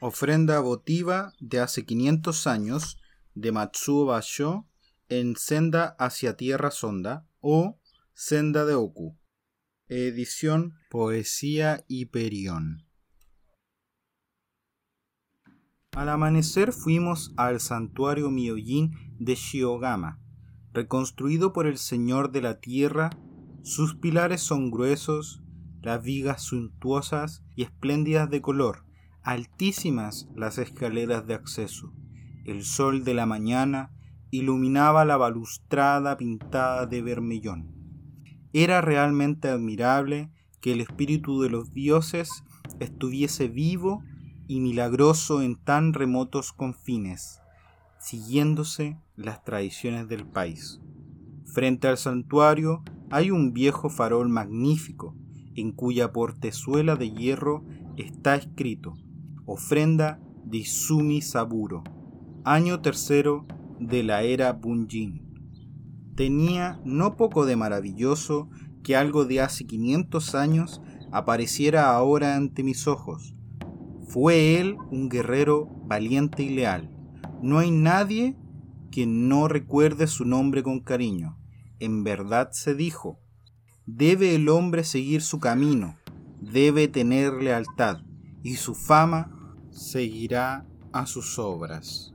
Ofrenda votiva de hace 500 años de Matsuo Basho en Senda hacia Tierra Sonda o Senda de Oku. Edición Poesía Hiperión. Al amanecer fuimos al santuario Myojin de Shiogama, reconstruido por el Señor de la Tierra. Sus pilares son gruesos, las vigas suntuosas y espléndidas de color, altísimas las escaleras de acceso. El sol de la mañana iluminaba la balustrada pintada de vermellón. Era realmente admirable que el espíritu de los dioses estuviese vivo y milagroso en tan remotos confines, siguiéndose las tradiciones del país. Frente al santuario hay un viejo farol magnífico, en cuya portezuela de hierro está escrito Ofrenda de Izumi Saburo, año tercero de la era Bunjin. Tenía no poco de maravilloso que algo de hace 500 años apareciera ahora ante mis ojos. Fue él un guerrero valiente y leal. No hay nadie que no recuerde su nombre con cariño. En verdad se dijo, debe el hombre seguir su camino, debe tener lealtad, y su fama seguirá a sus obras.